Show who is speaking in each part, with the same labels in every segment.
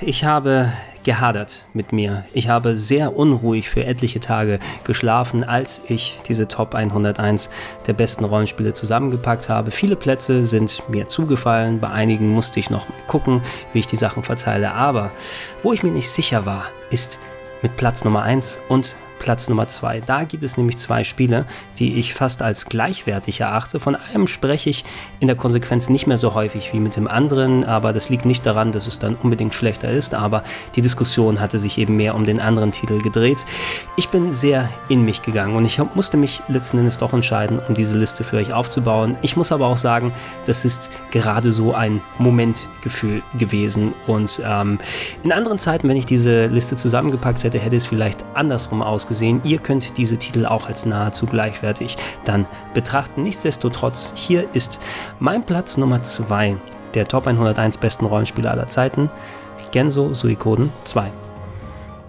Speaker 1: Ich habe gehadert mit mir. Ich habe sehr unruhig für etliche Tage geschlafen, als ich diese Top 101 der besten Rollenspiele zusammengepackt habe. Viele Plätze sind mir zugefallen, bei einigen musste ich noch gucken, wie ich die Sachen verteile, aber wo ich mir nicht sicher war, ist mit Platz Nummer 1 und Platz Nummer 2. Da gibt es nämlich zwei Spiele, die ich fast als gleichwertig erachte. Von einem spreche ich in der Konsequenz nicht mehr so häufig wie mit dem anderen, aber das liegt nicht daran, dass es dann unbedingt schlechter ist, aber die Diskussion hatte sich eben mehr um den anderen Titel gedreht. Ich bin sehr in mich gegangen und ich musste mich letzten Endes doch entscheiden, um diese Liste für euch aufzubauen. Ich muss aber auch sagen, das ist gerade so ein Momentgefühl gewesen und ähm, in anderen Zeiten, wenn ich diese Liste zusammengepackt hätte, hätte es vielleicht andersrum ausgesehen gesehen. Ihr könnt diese Titel auch als nahezu gleichwertig dann betrachten. Nichtsdestotrotz, hier ist mein Platz Nummer 2 der Top 101 besten Rollenspiele aller Zeiten. Genso Suikoden 2.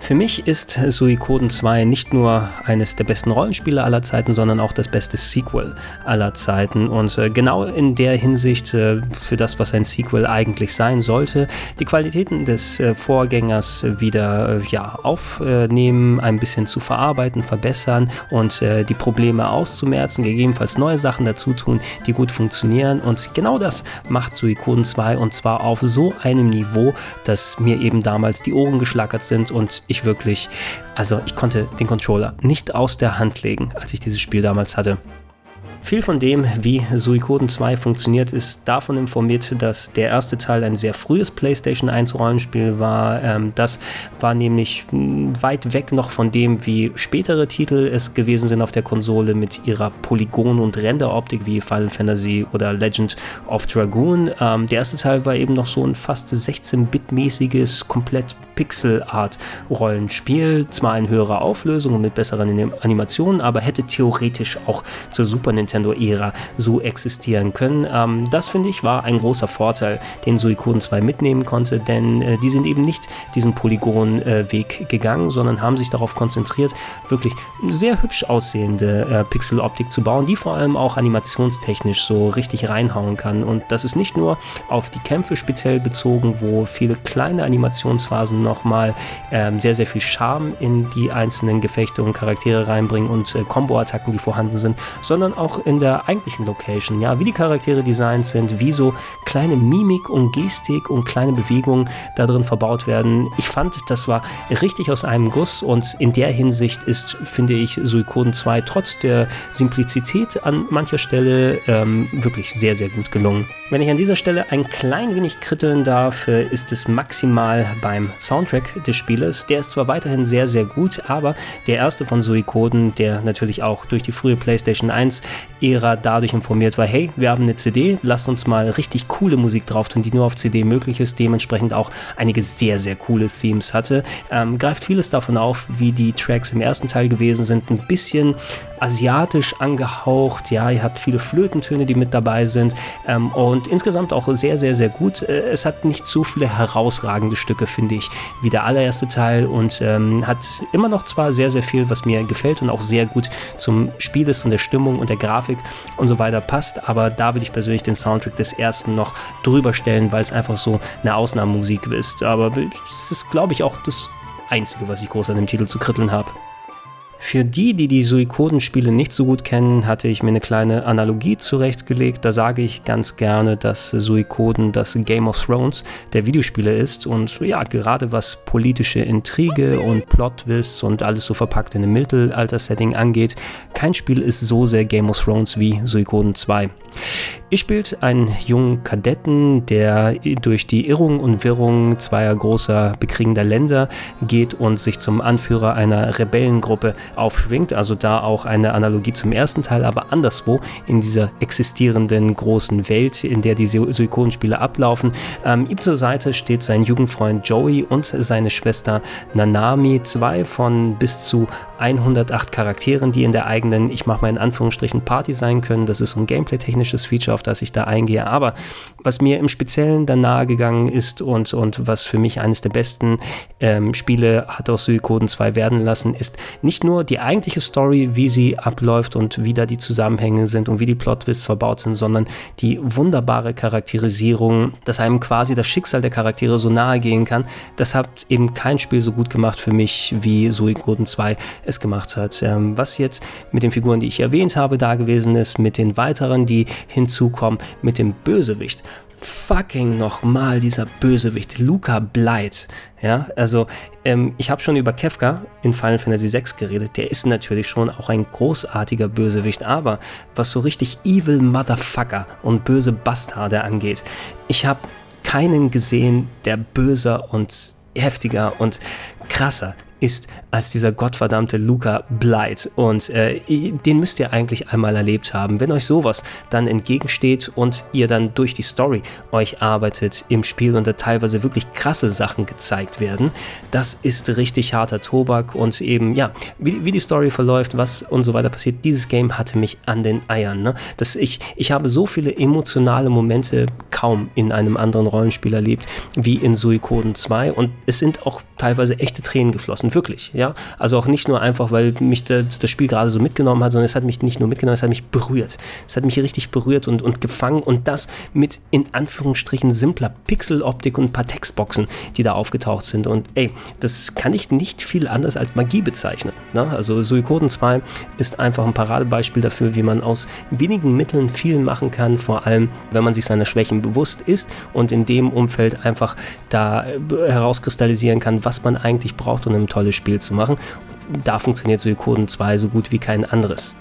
Speaker 1: Für mich ist Suikoden 2 nicht nur eines der besten Rollenspiele aller Zeiten, sondern auch das beste Sequel aller Zeiten. Und äh, genau in der Hinsicht äh, für das, was ein Sequel eigentlich sein sollte, die Qualitäten des äh, Vorgängers wieder ja, aufnehmen, ein bisschen zu verarbeiten, verbessern und die Probleme auszumerzen, gegebenenfalls neue Sachen dazu tun, die gut funktionieren. Und genau das macht Suikoden 2 und zwar auf so einem Niveau, dass mir eben damals die Ohren geschlackert sind und ich wirklich, also ich konnte den Controller nicht aus der Hand legen, als ich dieses Spiel damals hatte. Viel von dem, wie Suikoden 2 funktioniert, ist davon informiert, dass der erste Teil ein sehr frühes PlayStation 1 Rollenspiel war. Ähm, das war nämlich hm, weit weg noch von dem, wie spätere Titel es gewesen sind auf der Konsole mit ihrer Polygon- und Renderoptik wie Final Fantasy oder Legend of Dragoon. Ähm, der erste Teil war eben noch so ein fast 16-Bit-mäßiges, komplett Pixel-Art-Rollenspiel. Zwar in höherer Auflösung und mit besseren Animationen, aber hätte theoretisch auch zur Super Nintendo Nintendo-Ära so existieren können. Ähm, das finde ich war ein großer Vorteil, den Suikoden 2 mitnehmen konnte, denn äh, die sind eben nicht diesen Polygon-Weg äh, gegangen, sondern haben sich darauf konzentriert, wirklich sehr hübsch aussehende äh, Pixel-Optik zu bauen, die vor allem auch animationstechnisch so richtig reinhauen kann. Und das ist nicht nur auf die Kämpfe speziell bezogen, wo viele kleine Animationsphasen nochmal ähm, sehr, sehr viel Charme in die einzelnen Gefechte und Charaktere reinbringen und äh, Combo-Attacken, die vorhanden sind, sondern auch in der eigentlichen Location, ja, wie die Charaktere designt sind, wie so kleine Mimik und Gestik und kleine Bewegungen da drin verbaut werden. Ich fand, das war richtig aus einem Guss und in der Hinsicht ist, finde ich, Suikoden 2 trotz der Simplizität an mancher Stelle ähm, wirklich sehr, sehr gut gelungen. Wenn ich an dieser Stelle ein klein wenig kritteln darf, äh, ist es maximal beim Soundtrack des Spieles. Der ist zwar weiterhin sehr, sehr gut, aber der erste von Suikoden, der natürlich auch durch die frühe PlayStation 1 Ära dadurch informiert war, hey, wir haben eine CD, lasst uns mal richtig coole Musik drauf tun, die nur auf CD möglich ist, dementsprechend auch einige sehr, sehr coole Themes hatte. Ähm, greift vieles davon auf, wie die Tracks im ersten Teil gewesen sind, ein bisschen asiatisch angehaucht, ja, ihr habt viele Flötentöne, die mit dabei sind ähm, und insgesamt auch sehr, sehr, sehr gut. Äh, es hat nicht so viele herausragende Stücke, finde ich, wie der allererste Teil und ähm, hat immer noch zwar sehr, sehr viel, was mir gefällt und auch sehr gut zum Spiel ist und der Stimmung und der Grafik und so weiter passt, aber da würde ich persönlich den Soundtrack des ersten noch drüber stellen, weil es einfach so eine Ausnahmemusik ist. Aber es ist, glaube ich, auch das Einzige, was ich groß an dem Titel zu kritteln habe. Für die, die die Suikoden-Spiele nicht so gut kennen, hatte ich mir eine kleine Analogie zurechtgelegt. Da sage ich ganz gerne, dass Suikoden das Game of Thrones der Videospiele ist. Und ja, gerade was politische Intrige und Plot-Twists und alles so verpackt in einem Mittelalter-Setting angeht, kein Spiel ist so sehr Game of Thrones wie Suikoden 2. Ihr spielt einen jungen Kadetten, der durch die Irrung und Wirrung zweier großer bekriegender Länder geht und sich zum Anführer einer Rebellengruppe aufschwingt. Also da auch eine Analogie zum ersten Teil, aber anderswo in dieser existierenden großen Welt, in der die Suikoden-Spiele ablaufen. Ähm, ihm zur Seite steht sein Jugendfreund Joey und seine Schwester Nanami, zwei von bis zu 108 Charakteren, die in der eigenen, ich mache mal in Anführungsstrichen, Party sein können. Das ist ein gameplay-technisches Feature, auf das ich da eingehe. Aber was mir im Speziellen dann nahegegangen ist und, und was für mich eines der besten ähm, Spiele hat aus Suikoden 2 werden lassen, ist nicht nur die eigentliche Story, wie sie abläuft und wie da die Zusammenhänge sind und wie die Plot-Twists verbaut sind, sondern die wunderbare Charakterisierung, dass einem quasi das Schicksal der Charaktere so nahe gehen kann. Das hat eben kein Spiel so gut gemacht für mich, wie Suikoden 2 es gemacht hat. Ähm, was jetzt mit den Figuren, die ich erwähnt habe, da gewesen ist, mit den weiteren, die hinzukommen, mit dem Bösewicht fucking nochmal dieser Bösewicht, Luca Blight. Ja, also ähm, ich habe schon über Kefka in Final Fantasy VI geredet. Der ist natürlich schon auch ein großartiger Bösewicht, aber was so richtig Evil Motherfucker und böse Bastarde angeht, ich habe keinen gesehen, der böser und heftiger und krasser ist als dieser gottverdammte Luca Blight. Und äh, den müsst ihr eigentlich einmal erlebt haben. Wenn euch sowas dann entgegensteht und ihr dann durch die Story euch arbeitet im Spiel und da teilweise wirklich krasse Sachen gezeigt werden, das ist richtig harter Tobak und eben, ja, wie, wie die Story verläuft, was und so weiter passiert. Dieses Game hatte mich an den Eiern. Ne? Das ich, ich habe so viele emotionale Momente kaum in einem anderen Rollenspiel erlebt wie in Suikoden 2 und es sind auch teilweise echte Tränen geflossen. Wirklich, ja. Also auch nicht nur einfach, weil mich das, das, Spiel gerade so mitgenommen hat, sondern es hat mich nicht nur mitgenommen, es hat mich berührt. Es hat mich richtig berührt und, und gefangen und das mit in Anführungsstrichen simpler Pixeloptik und ein paar Textboxen, die da aufgetaucht sind. Und ey, das kann ich nicht viel anders als Magie bezeichnen. Ne? Also Suikoden 2 ist einfach ein Paradebeispiel dafür, wie man aus wenigen Mitteln viel machen kann, vor allem wenn man sich seiner Schwächen bewusst ist und in dem Umfeld einfach da äh, herauskristallisieren kann, was man eigentlich braucht, um ein tolles Spiel zu machen. Da funktioniert Suikoden 2 so gut wie kein anderes.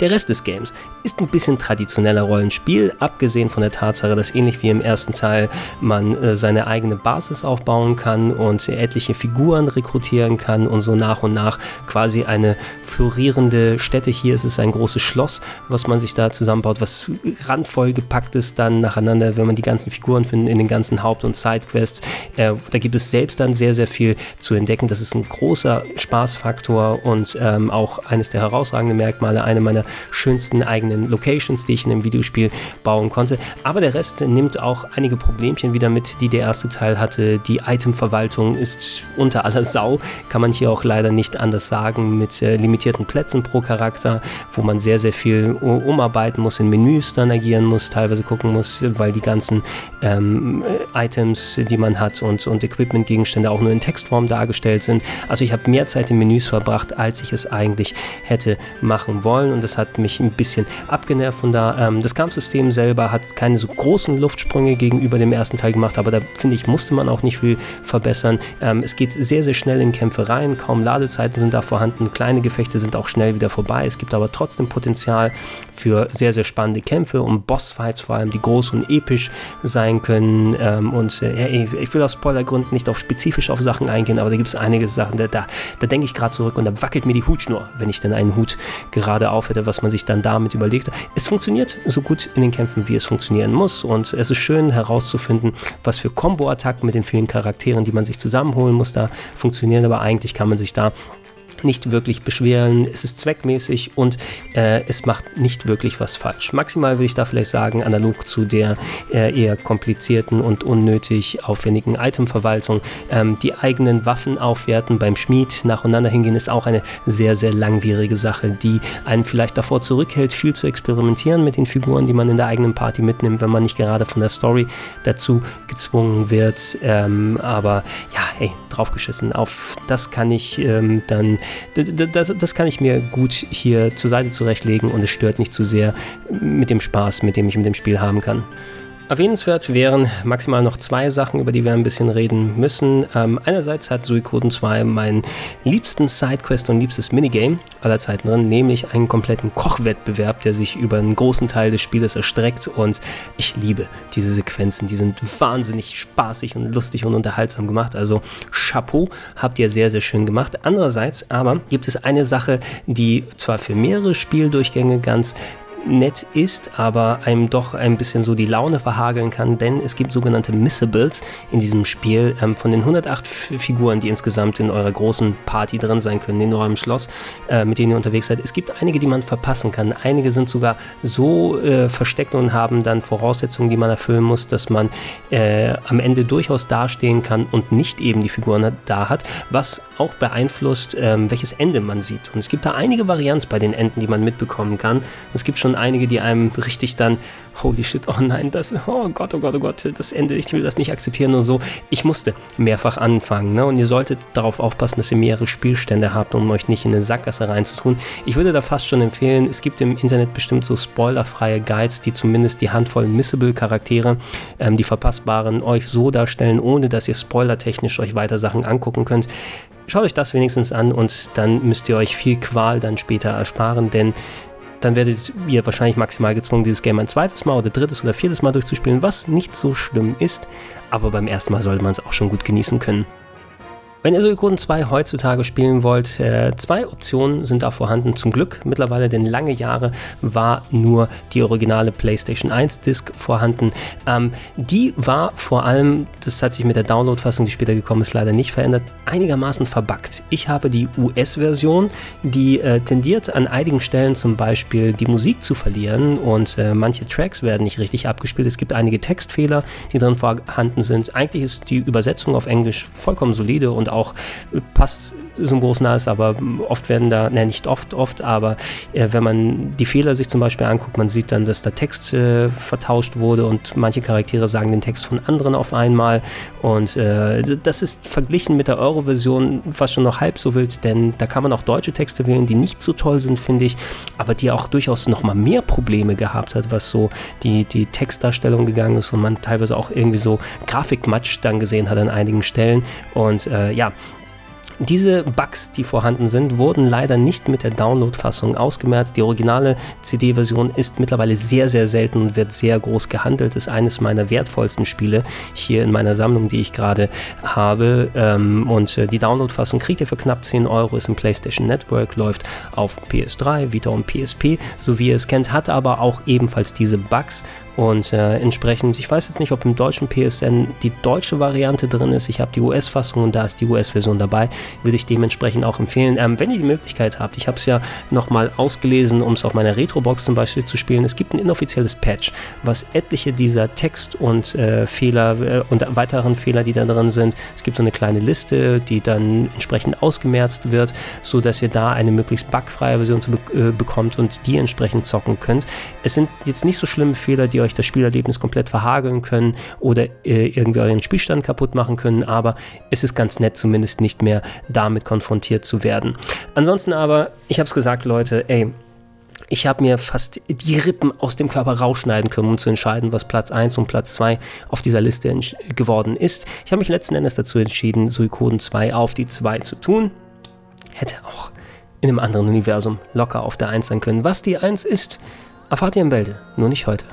Speaker 1: Der Rest des Games ist ein bisschen traditioneller Rollenspiel, abgesehen von der Tatsache, dass ähnlich wie im ersten Teil man äh, seine eigene Basis aufbauen kann und etliche Figuren rekrutieren kann und so nach und nach quasi eine florierende Stätte. Hier ist es ein großes Schloss, was man sich da zusammenbaut, was randvoll gepackt ist dann nacheinander, wenn man die ganzen Figuren findet in den ganzen Haupt- und Sidequests. Äh, da gibt es selbst dann sehr, sehr viel zu entdecken. Das ist ein großer Spaßfaktor und ähm, auch eines der herausragenden Merkmale, eine meiner schönsten eigenen Locations, die ich in einem Videospiel bauen konnte. Aber der Rest nimmt auch einige Problemchen wieder mit, die der erste Teil hatte. Die Itemverwaltung ist unter aller Sau, kann man hier auch leider nicht anders sagen, mit äh, limitierten Plätzen pro Charakter, wo man sehr, sehr viel umarbeiten muss, in Menüs dann agieren muss, teilweise gucken muss, weil die ganzen ähm, Items, die man hat und, und Equipment-Gegenstände auch nur in Textform dargestellt sind. Also ich habe mehr Zeit in Menüs verbracht, als ich es eigentlich hätte machen wollen und das hat mich ein bisschen abgenervt von da. Ähm, das Kampfsystem selber hat keine so großen Luftsprünge gegenüber dem ersten Teil gemacht, aber da finde ich, musste man auch nicht viel verbessern. Ähm, es geht sehr, sehr schnell in Kämpfe rein, kaum Ladezeiten sind da vorhanden, kleine Gefechte sind auch schnell wieder vorbei. Es gibt aber trotzdem Potenzial für sehr, sehr spannende Kämpfe und Bossfights vor allem, die groß und episch sein können. Ähm, und äh, ich will aus Spoilergründen nicht auf spezifisch auf Sachen eingehen, aber da gibt es einige Sachen, da, da, da denke ich gerade zurück und da wackelt mir die Hutschnur, wenn ich denn einen Hut gerade auf hätte, was man sich dann damit überlegt. Es funktioniert so gut in den Kämpfen, wie es funktionieren muss. Und es ist schön herauszufinden, was für Combo-Attacken mit den vielen Charakteren, die man sich zusammenholen muss, da funktionieren. Aber eigentlich kann man sich da nicht wirklich beschweren, es ist zweckmäßig und äh, es macht nicht wirklich was falsch. Maximal würde ich da vielleicht sagen, analog zu der äh, eher komplizierten und unnötig aufwendigen Itemverwaltung, ähm, die eigenen Waffen aufwerten beim Schmied nacheinander hingehen, ist auch eine sehr, sehr langwierige Sache, die einen vielleicht davor zurückhält, viel zu experimentieren mit den Figuren, die man in der eigenen Party mitnimmt, wenn man nicht gerade von der Story dazu gezwungen wird. Ähm, aber ja, hey, draufgeschissen. Auf das kann ich ähm, dann das, das kann ich mir gut hier zur Seite zurechtlegen und es stört nicht zu sehr mit dem Spaß, mit dem ich mit dem Spiel haben kann. Erwähnenswert wären maximal noch zwei Sachen, über die wir ein bisschen reden müssen. Ähm, einerseits hat Suikoden 2 meinen liebsten Sidequest und liebstes Minigame aller Zeiten drin, nämlich einen kompletten Kochwettbewerb, der sich über einen großen Teil des Spieles erstreckt und ich liebe diese Sequenzen. Die sind wahnsinnig spaßig und lustig und unterhaltsam gemacht. Also Chapeau, habt ihr sehr, sehr schön gemacht. Andererseits aber gibt es eine Sache, die zwar für mehrere Spieldurchgänge ganz nett ist, aber einem doch ein bisschen so die Laune verhageln kann, denn es gibt sogenannte Missables in diesem Spiel. Ähm, von den 108 Figuren, die insgesamt in eurer großen Party drin sein können, in eurem Schloss, äh, mit denen ihr unterwegs seid, es gibt einige, die man verpassen kann. Einige sind sogar so äh, versteckt und haben dann Voraussetzungen, die man erfüllen muss, dass man äh, am Ende durchaus dastehen kann und nicht eben die Figuren da hat, was auch beeinflusst, ähm, welches Ende man sieht. Und es gibt da einige Varianten bei den Enden, die man mitbekommen kann. Es gibt schon einige, die einem richtig dann, holy shit, oh nein, das, oh Gott, oh Gott, oh Gott, das Ende, ich will das nicht akzeptieren und so. Ich musste mehrfach anfangen. Ne? Und ihr solltet darauf aufpassen, dass ihr mehrere Spielstände habt, um euch nicht in eine Sackgasse reinzutun. Ich würde da fast schon empfehlen, es gibt im Internet bestimmt so spoilerfreie Guides, die zumindest die Handvoll Missable-Charaktere, ähm, die verpassbaren, euch so darstellen, ohne dass ihr spoilertechnisch euch weiter Sachen angucken könnt. Schaut euch das wenigstens an und dann müsst ihr euch viel Qual dann später ersparen, denn dann werdet ihr wahrscheinlich maximal gezwungen, dieses Game ein zweites Mal oder drittes oder viertes Mal durchzuspielen, was nicht so schlimm ist, aber beim ersten Mal sollte man es auch schon gut genießen können. Wenn ihr Suikoden 2 heutzutage spielen wollt, äh, zwei Optionen sind da vorhanden. Zum Glück mittlerweile, denn lange Jahre war nur die originale PlayStation 1 Disc vorhanden. Ähm, die war vor allem, das hat sich mit der Download-Fassung, die später gekommen ist, leider nicht verändert, einigermaßen verbuggt. Ich habe die US-Version, die äh, tendiert an einigen Stellen zum Beispiel die Musik zu verlieren und äh, manche Tracks werden nicht richtig abgespielt. Es gibt einige Textfehler, die drin vorhanden sind. Eigentlich ist die Übersetzung auf Englisch vollkommen solide und auch passt symbolsnah ist, aber oft werden da, ne, nicht oft, oft, aber äh, wenn man die Fehler sich zum Beispiel anguckt, man sieht dann, dass der Text äh, vertauscht wurde und manche Charaktere sagen den Text von anderen auf einmal und äh, das ist verglichen mit der Euro-Version fast schon noch halb so wild, denn da kann man auch deutsche Texte wählen, die nicht so toll sind, finde ich, aber die auch durchaus noch mal mehr Probleme gehabt hat, was so die, die Textdarstellung gegangen ist und man teilweise auch irgendwie so Grafikmatsch dann gesehen hat an einigen Stellen und äh, ja, diese Bugs, die vorhanden sind, wurden leider nicht mit der Download-Fassung ausgemerzt. Die originale CD-Version ist mittlerweile sehr, sehr selten und wird sehr groß gehandelt. Ist eines meiner wertvollsten Spiele hier in meiner Sammlung, die ich gerade habe. Ähm, und äh, die Download-Fassung kriegt ihr für knapp 10 Euro, ist im PlayStation Network, läuft auf PS3, Vita und PSP, so wie ihr es kennt, hat aber auch ebenfalls diese Bugs und äh, entsprechend, ich weiß jetzt nicht, ob im deutschen PSN die deutsche Variante drin ist. Ich habe die US-Fassung und da ist die US-Version dabei. Würde ich dementsprechend auch empfehlen. Ähm, wenn ihr die Möglichkeit habt, ich habe es ja nochmal ausgelesen, um es auf meiner Retro-Box zum Beispiel zu spielen. Es gibt ein inoffizielles Patch, was etliche dieser Text- und äh, Fehler äh, und weiteren Fehler, die da drin sind. Es gibt so eine kleine Liste, die dann entsprechend ausgemerzt wird, sodass ihr da eine möglichst bugfreie Version zu be äh, bekommt und die entsprechend zocken könnt. Es sind jetzt nicht so schlimme Fehler, die euch das Spielerlebnis komplett verhageln können oder äh, irgendwie euren Spielstand kaputt machen können, aber es ist ganz nett, zumindest nicht mehr damit konfrontiert zu werden. Ansonsten aber, ich habe es gesagt, Leute, ey, ich habe mir fast die Rippen aus dem Körper rausschneiden können, um zu entscheiden, was Platz 1 und Platz 2 auf dieser Liste geworden ist. Ich habe mich letzten Endes dazu entschieden, Suikoden 2 auf die 2 zu tun. Hätte auch in einem anderen Universum locker auf der 1 sein können. Was die 1 ist, erfahrt ihr im Bälde, nur nicht heute.